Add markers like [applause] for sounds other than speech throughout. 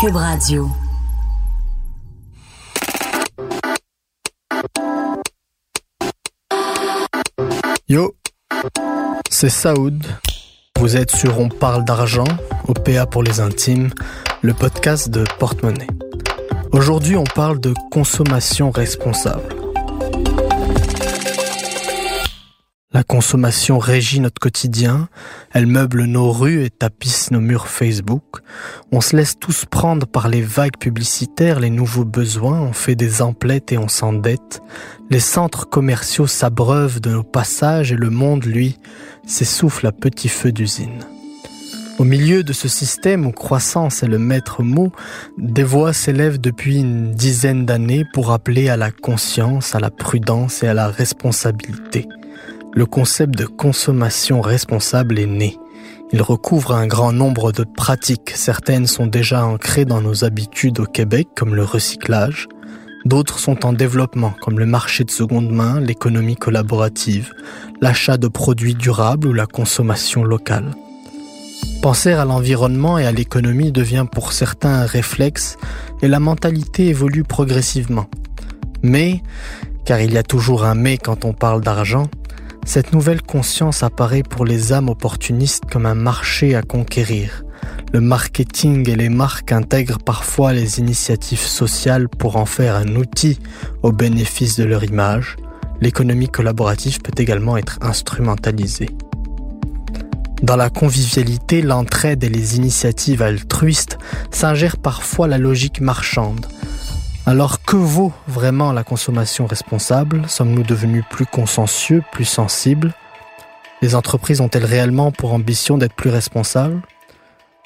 Cube Radio. Yo, c'est Saoud. Vous êtes sur On parle d'argent, OPA pour les intimes, le podcast de Porte-Monnaie. Aujourd'hui, on parle de consommation responsable. La consommation régit notre quotidien, elle meuble nos rues et tapisse nos murs Facebook. On se laisse tous prendre par les vagues publicitaires, les nouveaux besoins, on fait des emplettes et on s'endette. Les centres commerciaux s'abreuvent de nos passages et le monde, lui, s'essouffle à petit feu d'usine. Au milieu de ce système où croissance est le maître mot, des voix s'élèvent depuis une dizaine d'années pour appeler à la conscience, à la prudence et à la responsabilité le concept de consommation responsable est né. Il recouvre un grand nombre de pratiques. Certaines sont déjà ancrées dans nos habitudes au Québec, comme le recyclage. D'autres sont en développement, comme le marché de seconde main, l'économie collaborative, l'achat de produits durables ou la consommation locale. Penser à l'environnement et à l'économie devient pour certains un réflexe et la mentalité évolue progressivement. Mais, car il y a toujours un mais quand on parle d'argent, cette nouvelle conscience apparaît pour les âmes opportunistes comme un marché à conquérir. Le marketing et les marques intègrent parfois les initiatives sociales pour en faire un outil au bénéfice de leur image. L'économie collaborative peut également être instrumentalisée. Dans la convivialité, l'entraide et les initiatives altruistes s'ingèrent parfois la logique marchande, alors que vaut vraiment la consommation responsable? Sommes-nous devenus plus consciencieux, plus sensibles? Les entreprises ont-elles réellement pour ambition d'être plus responsables?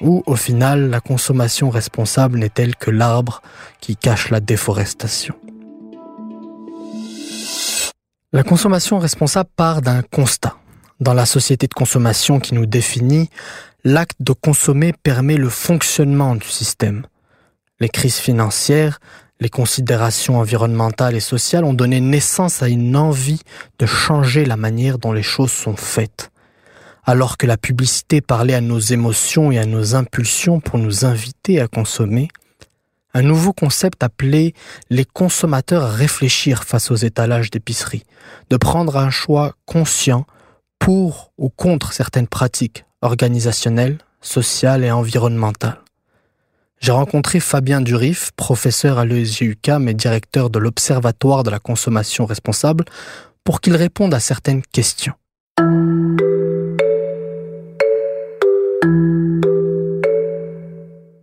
Ou au final, la consommation responsable n'est-elle que l'arbre qui cache la déforestation? La consommation responsable part d'un constat. Dans la société de consommation qui nous définit, l'acte de consommer permet le fonctionnement du système. Les crises financières, les considérations environnementales et sociales ont donné naissance à une envie de changer la manière dont les choses sont faites. Alors que la publicité parlait à nos émotions et à nos impulsions pour nous inviter à consommer, un nouveau concept appelé les consommateurs à réfléchir face aux étalages d'épicerie, de prendre un choix conscient pour ou contre certaines pratiques organisationnelles, sociales et environnementales. J'ai rencontré Fabien Durif, professeur à l'ESGUK mais directeur de l'Observatoire de la consommation responsable, pour qu'il réponde à certaines questions.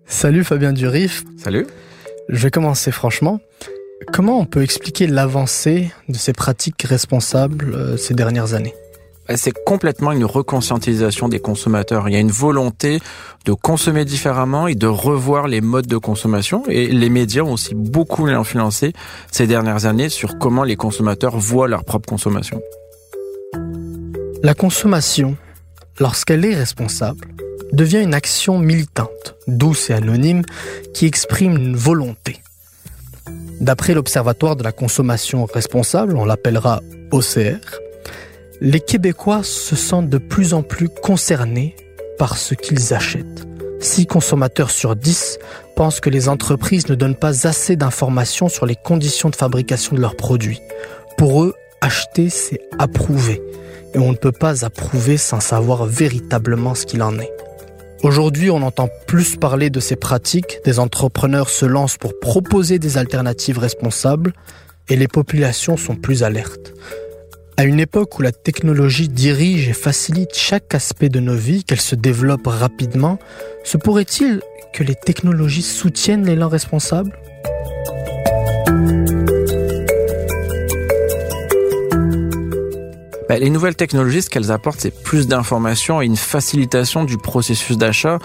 Salut Fabien Durif. Salut. Je vais commencer franchement. Comment on peut expliquer l'avancée de ces pratiques responsables euh, ces dernières années? C'est complètement une reconscientisation des consommateurs. Il y a une volonté de consommer différemment et de revoir les modes de consommation. Et les médias ont aussi beaucoup influencé ces dernières années sur comment les consommateurs voient leur propre consommation. La consommation, lorsqu'elle est responsable, devient une action militante, douce et anonyme, qui exprime une volonté. D'après l'Observatoire de la consommation responsable, on l'appellera OCR, les Québécois se sentent de plus en plus concernés par ce qu'ils achètent. 6 consommateurs sur 10 pensent que les entreprises ne donnent pas assez d'informations sur les conditions de fabrication de leurs produits. Pour eux, acheter, c'est approuver. Et on ne peut pas approuver sans savoir véritablement ce qu'il en est. Aujourd'hui, on entend plus parler de ces pratiques, des entrepreneurs se lancent pour proposer des alternatives responsables, et les populations sont plus alertes. À une époque où la technologie dirige et facilite chaque aspect de nos vies, qu'elle se développe rapidement, se pourrait-il que les technologies soutiennent l'élan responsable bah, Les nouvelles technologies, ce qu'elles apportent, c'est plus d'informations et une facilitation du processus d'achat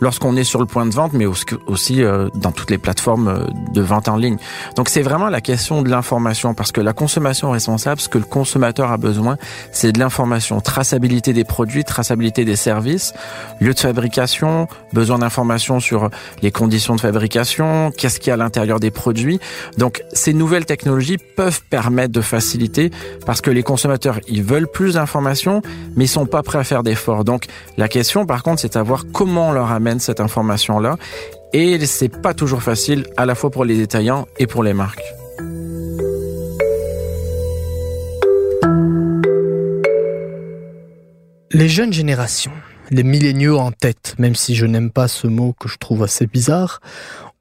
lorsqu'on est sur le point de vente, mais aussi euh, dans toutes les plateformes euh, de vente en ligne. Donc c'est vraiment la question de l'information, parce que la consommation responsable, ce que le consommateur a besoin, c'est de l'information, traçabilité des produits, traçabilité des services, lieu de fabrication, besoin d'informations sur les conditions de fabrication, qu'est-ce qu'il y a à l'intérieur des produits. Donc ces nouvelles technologies peuvent permettre de faciliter, parce que les consommateurs, ils veulent plus d'informations, mais ils sont pas prêts à faire d'efforts. Donc la question, par contre, c'est de savoir comment on leur amène cette information-là et c'est pas toujours facile à la fois pour les détaillants et pour les marques. Les jeunes générations, les milléniaux en tête, même si je n'aime pas ce mot que je trouve assez bizarre,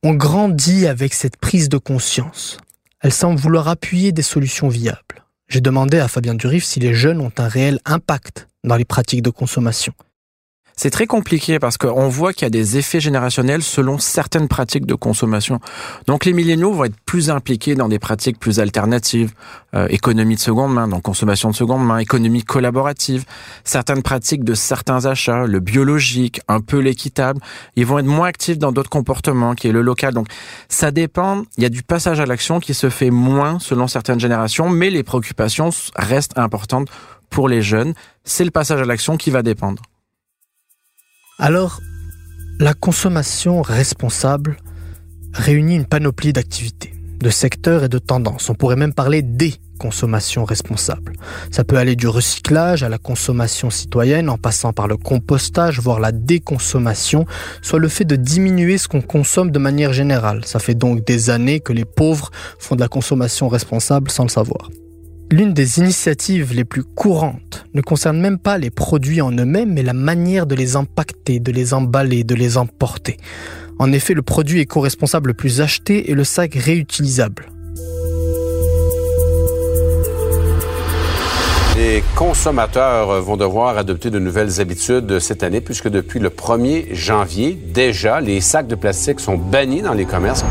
ont grandi avec cette prise de conscience. Elles semblent vouloir appuyer des solutions viables. J'ai demandé à Fabien Durif si les jeunes ont un réel impact dans les pratiques de consommation. C'est très compliqué parce qu'on voit qu'il y a des effets générationnels selon certaines pratiques de consommation. Donc les milléniaux vont être plus impliqués dans des pratiques plus alternatives, euh, économie de seconde main, donc consommation de seconde main, économie collaborative, certaines pratiques de certains achats, le biologique, un peu l'équitable. Ils vont être moins actifs dans d'autres comportements, qui est le local. Donc ça dépend. Il y a du passage à l'action qui se fait moins selon certaines générations, mais les préoccupations restent importantes pour les jeunes. C'est le passage à l'action qui va dépendre. Alors, la consommation responsable réunit une panoplie d'activités, de secteurs et de tendances. On pourrait même parler des consommations responsables. Ça peut aller du recyclage à la consommation citoyenne en passant par le compostage, voire la déconsommation, soit le fait de diminuer ce qu'on consomme de manière générale. Ça fait donc des années que les pauvres font de la consommation responsable sans le savoir. L'une des initiatives les plus courantes ne concerne même pas les produits en eux-mêmes, mais la manière de les impacter, de les emballer, de les emporter. En effet, le produit éco-responsable le plus acheté est le sac réutilisable. Les consommateurs vont devoir adopter de nouvelles habitudes cette année puisque depuis le 1er janvier, déjà, les sacs de plastique sont bannis dans les commerces.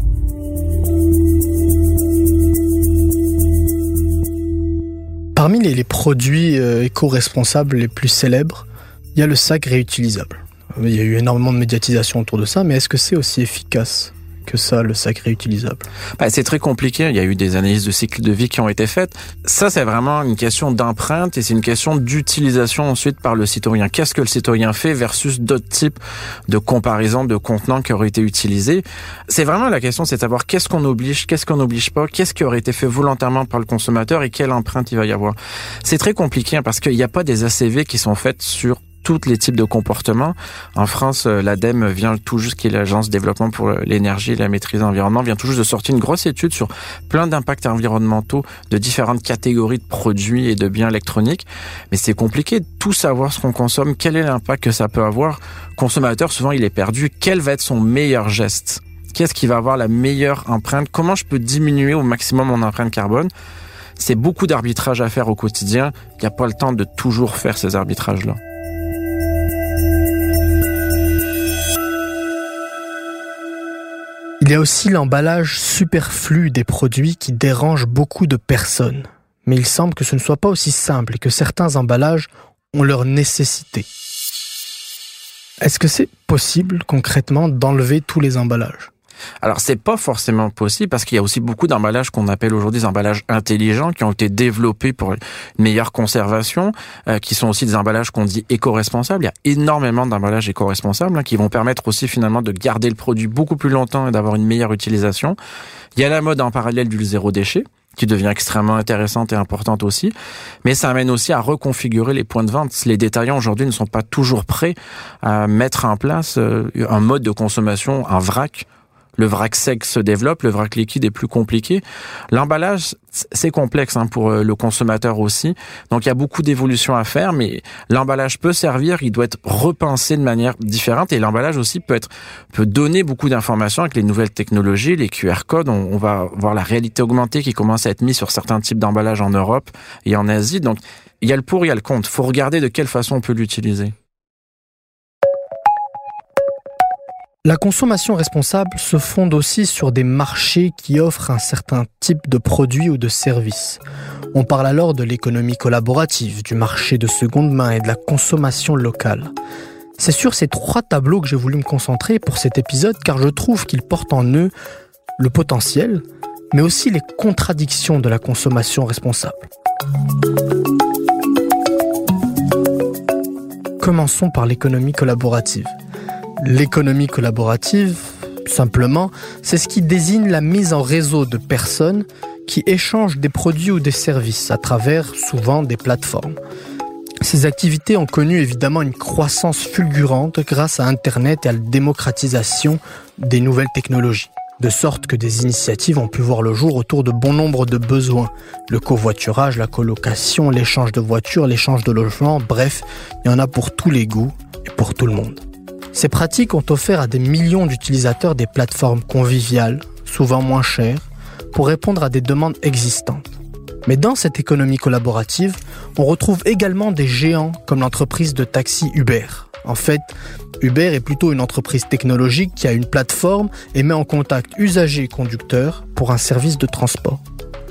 Parmi les, produits euh, éco-responsables les plus célèbres, il y a le sac réutilisable. Il y a eu énormément de médiatisation autour de ça, mais est-ce que c'est aussi efficace? Que ça, le sac réutilisable bah, C'est très compliqué. Il y a eu des analyses de cycle de vie qui ont été faites. Ça, c'est vraiment une question d'empreinte et c'est une question d'utilisation ensuite par le citoyen. Qu'est-ce que le citoyen fait versus d'autres types de comparaisons de contenants qui auraient été utilisés? C'est vraiment la question, c'est de savoir qu'est-ce qu'on oblige, qu'est-ce qu'on n'oblige pas, qu'est-ce qui aurait été fait volontairement par le consommateur et quelle empreinte il va y avoir. C'est très compliqué parce qu'il n'y a pas des ACV qui sont faites sur tous les types de comportements. En France, euh, l'ADEME vient tout juste, qui est l'agence développement pour l'énergie et la maîtrise de l'environnement, vient tout juste de sortir une grosse étude sur plein d'impacts environnementaux de différentes catégories de produits et de biens électroniques. Mais c'est compliqué de tout savoir ce qu'on consomme, quel est l'impact que ça peut avoir. Consommateur, souvent, il est perdu. Quel va être son meilleur geste? Qu'est-ce qui va avoir la meilleure empreinte? Comment je peux diminuer au maximum mon empreinte carbone? C'est beaucoup d'arbitrage à faire au quotidien. Il n'y a pas le temps de toujours faire ces arbitrages-là. Il y a aussi l'emballage superflu des produits qui dérange beaucoup de personnes. Mais il semble que ce ne soit pas aussi simple et que certains emballages ont leur nécessité. Est-ce que c'est possible concrètement d'enlever tous les emballages? Alors c'est pas forcément possible parce qu'il y a aussi beaucoup d'emballages qu'on appelle aujourd'hui des emballages intelligents qui ont été développés pour une meilleure conservation, euh, qui sont aussi des emballages qu'on dit éco-responsables. Il y a énormément d'emballages éco-responsables hein, qui vont permettre aussi finalement de garder le produit beaucoup plus longtemps et d'avoir une meilleure utilisation. Il y a la mode en parallèle du zéro déchet qui devient extrêmement intéressante et importante aussi. Mais ça amène aussi à reconfigurer les points de vente. Les détaillants aujourd'hui ne sont pas toujours prêts à mettre en place euh, un mode de consommation, un vrac le vrac sec se développe, le vrac liquide est plus compliqué. L'emballage, c'est complexe hein, pour euh, le consommateur aussi. Donc il y a beaucoup d'évolutions à faire, mais l'emballage peut servir, il doit être repensé de manière différente et l'emballage aussi peut être peut donner beaucoup d'informations avec les nouvelles technologies, les QR codes. On, va voir la réalité augmentée qui commence à être mise sur certains types d'emballages en Europe et en Asie. Donc il y a le pour, il y a le contre. Faut regarder de quelle façon on peut l'utiliser. La consommation responsable se fonde aussi sur des marchés qui offrent un certain type de produits ou de services. On parle alors de l'économie collaborative, du marché de seconde main et de la consommation locale. C'est sur ces trois tableaux que j'ai voulu me concentrer pour cet épisode car je trouve qu'ils portent en eux le potentiel, mais aussi les contradictions de la consommation responsable. Commençons par l'économie collaborative. L'économie collaborative, simplement, c'est ce qui désigne la mise en réseau de personnes qui échangent des produits ou des services à travers souvent des plateformes. Ces activités ont connu évidemment une croissance fulgurante grâce à Internet et à la démocratisation des nouvelles technologies. De sorte que des initiatives ont pu voir le jour autour de bon nombre de besoins. Le covoiturage, la colocation, l'échange de voitures, l'échange de logements, bref, il y en a pour tous les goûts et pour tout le monde. Ces pratiques ont offert à des millions d'utilisateurs des plateformes conviviales, souvent moins chères, pour répondre à des demandes existantes. Mais dans cette économie collaborative, on retrouve également des géants comme l'entreprise de taxi Uber. En fait, Uber est plutôt une entreprise technologique qui a une plateforme et met en contact usagers et conducteurs pour un service de transport.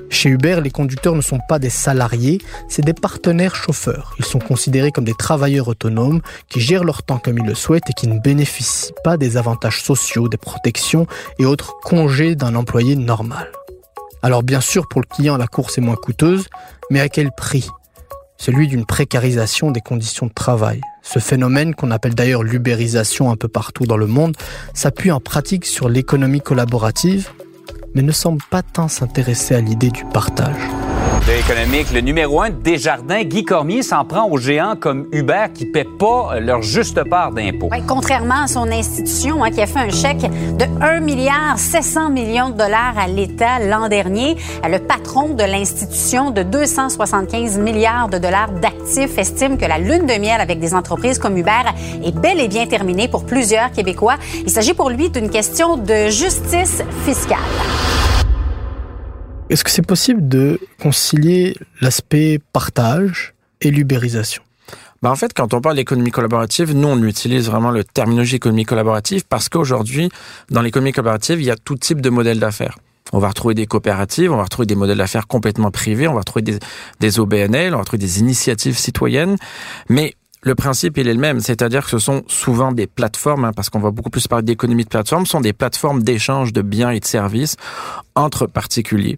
Chez Uber, les conducteurs ne sont pas des salariés, c'est des partenaires chauffeurs. Ils sont considérés comme des travailleurs autonomes qui gèrent leur temps comme ils le souhaitent et qui ne bénéficient pas des avantages sociaux, des protections et autres congés d'un employé normal. Alors bien sûr, pour le client, la course est moins coûteuse, mais à quel prix? Celui d'une précarisation des conditions de travail. Ce phénomène, qu'on appelle d'ailleurs l'ubérisation un peu partout dans le monde, s'appuie en pratique sur l'économie collaborative, mais ne semble pas tant s'intéresser à l'idée du partage le numéro un Desjardins, Guy Cormier, s'en prend aux géants comme Uber qui ne paient pas leur juste part d'impôts. contrairement à son institution hein, qui a fait un chèque de 1 milliard 700 millions de dollars à l'État l'an dernier, le patron de l'institution de 275 milliards de dollars d'actifs estime que la lune de miel avec des entreprises comme Uber est bel et bien terminée pour plusieurs Québécois. Il s'agit pour lui d'une question de justice fiscale. Est-ce que c'est possible de concilier l'aspect partage et l'ubérisation? Bah en fait, quand on parle d'économie collaborative, nous, on utilise vraiment le terminologie économie collaborative parce qu'aujourd'hui, dans l'économie collaborative, il y a tout type de modèles d'affaires. On va retrouver des coopératives, on va retrouver des modèles d'affaires complètement privés, on va retrouver des, OBNL, on va retrouver des initiatives citoyennes. Mais le principe, il est le même, c'est-à-dire que ce sont souvent des plateformes, hein, parce qu'on va beaucoup plus parler d'économie de plateforme, sont des plateformes d'échange de biens et de services entre particuliers.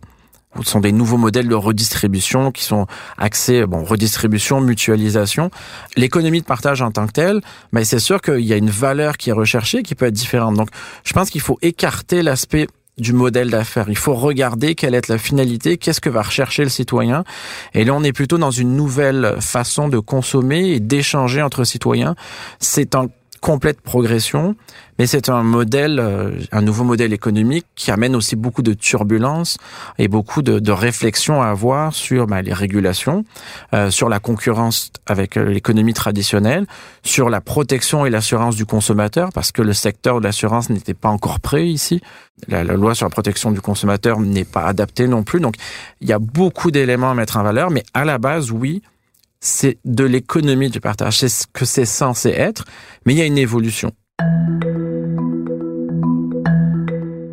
Ce sont des nouveaux modèles de redistribution qui sont axés, bon, redistribution, mutualisation. L'économie de partage en tant que telle, mais ben, c'est sûr qu'il y a une valeur qui est recherchée qui peut être différente. Donc, je pense qu'il faut écarter l'aspect du modèle d'affaires. Il faut regarder quelle est la finalité, qu'est-ce que va rechercher le citoyen. Et là, on est plutôt dans une nouvelle façon de consommer et d'échanger entre citoyens. C'est en complète progression, mais c'est un modèle, euh, un nouveau modèle économique qui amène aussi beaucoup de turbulences et beaucoup de, réflexions à avoir sur bah, les régulations, euh, sur la concurrence avec euh, l'économie traditionnelle, sur la protection et l'assurance du consommateur, parce que le secteur de l'assurance n'était pas encore prêt ici. La, loi sur la protection du consommateur n'est pas adaptée non plus. Donc, il y a beaucoup d'éléments à mettre en valeur, mais à la base, oui, c'est de l'économie du partage. C'est ce que c'est censé être, mais il y a une évolution.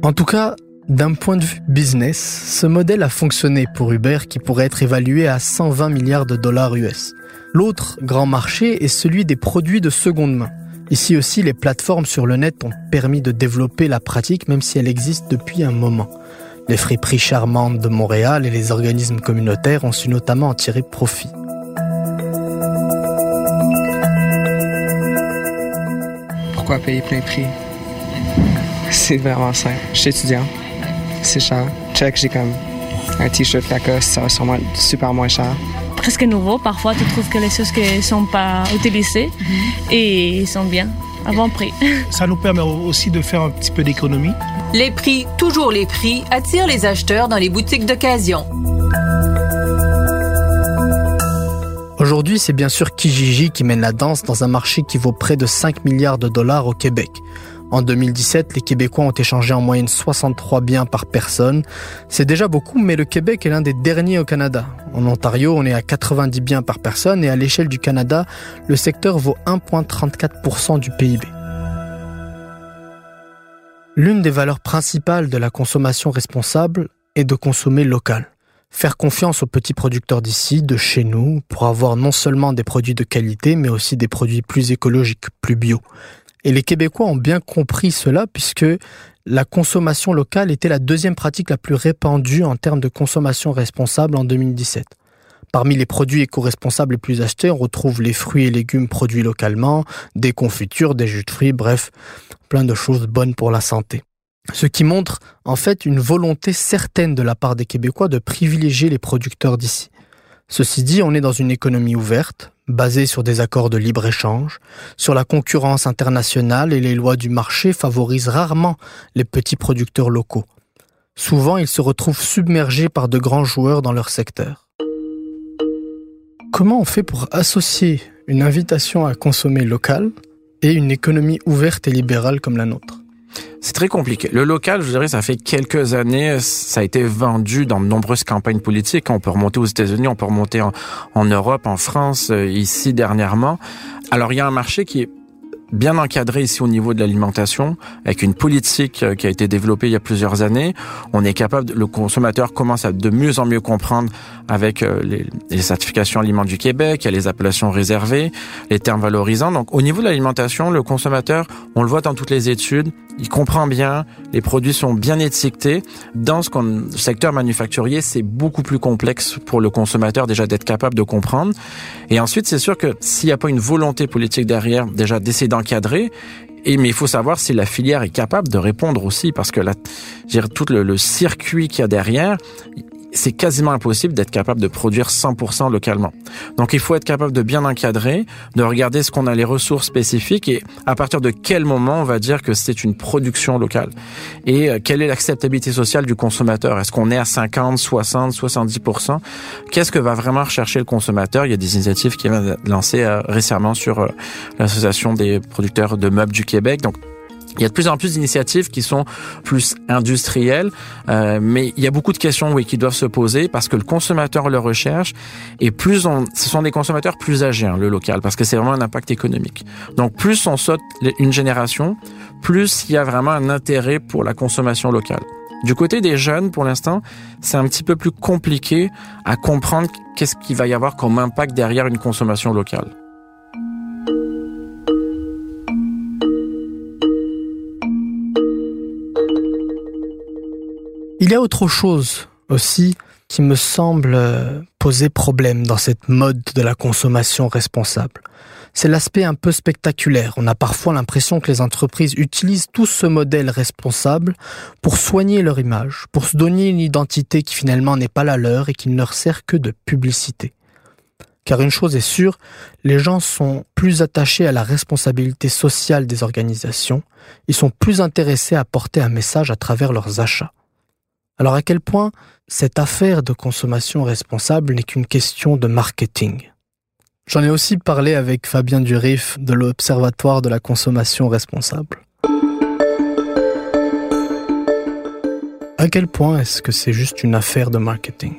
En tout cas, d'un point de vue business, ce modèle a fonctionné pour Uber qui pourrait être évalué à 120 milliards de dollars US. L'autre grand marché est celui des produits de seconde main. Ici aussi, les plateformes sur le net ont permis de développer la pratique même si elle existe depuis un moment. Les friperies charmantes de Montréal et les organismes communautaires ont su notamment en tirer profit. Pourquoi payer plein prix. C'est vraiment simple. Je suis étudiant. C'est cher. Check, j'ai comme un t-shirt Lacoste, ça va sûrement super moins cher. Presque nouveau. Parfois, tu trouves que les choses ne sont pas utilisées et sont bien à bon prix. [laughs] Ça nous permet aussi de faire un petit peu d'économie. Les prix, toujours les prix, attirent les acheteurs dans les boutiques d'occasion. Aujourd'hui, c'est bien sûr Kijiji qui mène la danse dans un marché qui vaut près de 5 milliards de dollars au Québec. En 2017, les Québécois ont échangé en moyenne 63 biens par personne. C'est déjà beaucoup, mais le Québec est l'un des derniers au Canada. En Ontario, on est à 90 biens par personne et à l'échelle du Canada, le secteur vaut 1,34% du PIB. L'une des valeurs principales de la consommation responsable est de consommer local faire confiance aux petits producteurs d'ici, de chez nous, pour avoir non seulement des produits de qualité, mais aussi des produits plus écologiques, plus bio. Et les Québécois ont bien compris cela puisque la consommation locale était la deuxième pratique la plus répandue en termes de consommation responsable en 2017. Parmi les produits éco-responsables les plus achetés, on retrouve les fruits et légumes produits localement, des confitures, des jus de fruits, bref, plein de choses bonnes pour la santé. Ce qui montre en fait une volonté certaine de la part des Québécois de privilégier les producteurs d'ici. Ceci dit, on est dans une économie ouverte, basé sur des accords de libre-échange, sur la concurrence internationale et les lois du marché favorisent rarement les petits producteurs locaux. Souvent, ils se retrouvent submergés par de grands joueurs dans leur secteur. Comment on fait pour associer une invitation à consommer local et une économie ouverte et libérale comme la nôtre? C'est très compliqué. Le local, je dirais, ça fait quelques années, ça a été vendu dans de nombreuses campagnes politiques. On peut remonter aux États-Unis, on peut remonter en, en Europe, en France, euh, ici dernièrement. Alors il y a un marché qui est bien encadré ici au niveau de l'alimentation, avec une politique euh, qui a été développée il y a plusieurs années. On est capable, le consommateur commence à de mieux en mieux comprendre avec euh, les, certifications aliments du Québec, il y a les appellations réservées, les termes valorisants. Donc au niveau de l'alimentation, le consommateur, on le voit dans toutes les études, il comprend bien, les produits sont bien étiquetés. Dans ce secteur manufacturier, c'est beaucoup plus complexe pour le consommateur déjà d'être capable de comprendre. Et ensuite, c'est sûr que s'il n'y a pas une volonté politique derrière, déjà d'essayer d'encadrer, et mais il faut savoir si la filière est capable de répondre aussi, parce que là, tout le, le circuit qu'il y a derrière, c'est quasiment impossible d'être capable de produire 100% localement. Donc il faut être capable de bien encadrer, de regarder ce qu'on a les ressources spécifiques et à partir de quel moment on va dire que c'est une production locale. Et euh, quelle est l'acceptabilité sociale du consommateur? Est-ce qu'on est à 50, 60, 70% Qu'est-ce que va vraiment rechercher le consommateur? Il y a des initiatives qui viennent lancer euh, récemment sur euh, l'association des producteurs de meubles du Québec. Donc il y a de plus en plus d'initiatives qui sont plus industrielles, euh, mais il y a beaucoup de questions oui, qui doivent se poser parce que le consommateur le recherche et plus on, ce sont des consommateurs plus âgés, hein, le local, parce que c'est vraiment un impact économique. Donc plus on saute une génération, plus il y a vraiment un intérêt pour la consommation locale. Du côté des jeunes, pour l'instant, c'est un petit peu plus compliqué à comprendre qu'est-ce qu'il va y avoir comme impact derrière une consommation locale. Il y a autre chose aussi qui me semble euh, poser problème dans cette mode de la consommation responsable. C'est l'aspect un peu spectaculaire. On a parfois l'impression que les entreprises utilisent tout ce modèle responsable pour soigner leur image, pour se donner une identité qui finalement n'est pas la leur et qui ne leur sert que de publicité. Car une chose est sûre, les gens sont plus attachés à la responsabilité sociale des organisations, ils sont plus intéressés à porter un message à travers leurs achats. Alors à quel point cette affaire de consommation responsable n'est qu'une question de marketing? J'en ai aussi parlé avec Fabien Durif de l'Observatoire de la consommation responsable. À quel point est-ce que c'est juste une affaire de marketing?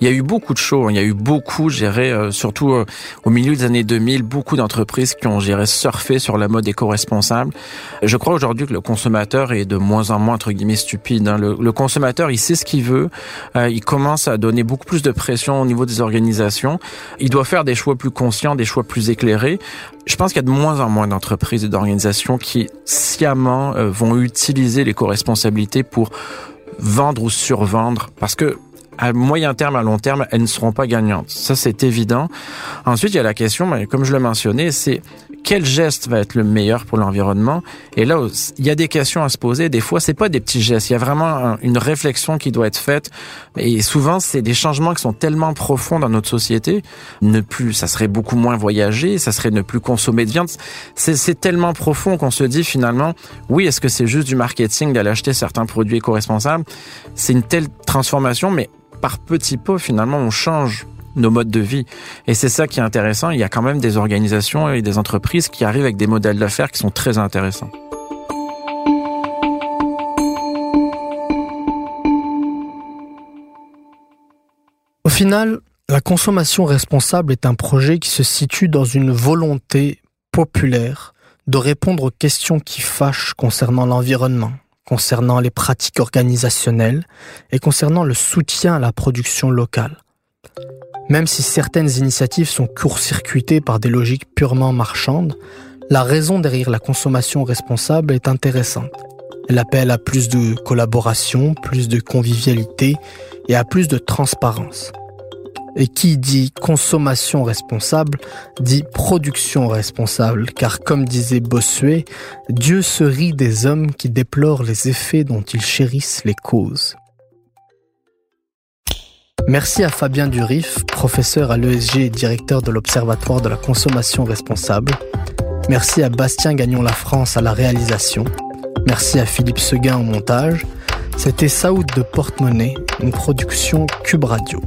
Il y a eu beaucoup de shows, il y a eu beaucoup, géré, euh, surtout euh, au milieu des années 2000, beaucoup d'entreprises qui ont géré surfer sur la mode éco-responsable. Je crois aujourd'hui que le consommateur est de moins en moins, entre guillemets, stupide. Hein. Le, consommateur, il sait ce qu'il veut, euh, il commence à donner beaucoup plus de pression au niveau des organisations. Il doit faire des choix plus conscients, des choix plus éclairés. Je pense qu'il y a de moins en moins d'entreprises et d'organisations qui sciemment vont utiliser l'éco-responsabilité pour vendre ou survendre parce que à moyen terme, à long terme, elles ne seront pas gagnantes. Ça, c'est évident. Ensuite, il y a la question, comme je l'ai mentionné, c'est quel geste va être le meilleur pour l'environnement? Et là, il y a des questions à se poser. Des fois, c'est pas des petits gestes. Il y a vraiment une réflexion qui doit être faite. Et souvent, c'est des changements qui sont tellement profonds dans notre société. Ne plus, ça serait beaucoup moins voyager, ça serait ne plus consommer de viande. C'est tellement profond qu'on se dit finalement, oui, est-ce que c'est juste du marketing d'aller acheter certains produits éco-responsables? C'est une telle transformation, mais par petits pas, finalement, on change nos modes de vie. Et c'est ça qui est intéressant. Il y a quand même des organisations et des entreprises qui arrivent avec des modèles d'affaires qui sont très intéressants. Au final, la consommation responsable est un projet qui se situe dans une volonté populaire de répondre aux questions qui fâchent concernant l'environnement, concernant les pratiques organisationnelles et concernant le soutien à la production locale. Même si certaines initiatives sont court-circuitées par des logiques purement marchandes, la raison derrière la consommation responsable est intéressante. Elle appelle à plus de collaboration, plus de convivialité et à plus de transparence. Et qui dit consommation responsable dit production responsable, car comme disait Bossuet, Dieu se rit des hommes qui déplorent les effets dont ils chérissent les causes. Merci à Fabien Durif, professeur à l'ESG et directeur de l'Observatoire de la consommation responsable. Merci à Bastien Gagnon La France à la réalisation. Merci à Philippe Seguin au montage. C'était Saoud de Porte-Monnaie, une production Cube Radio.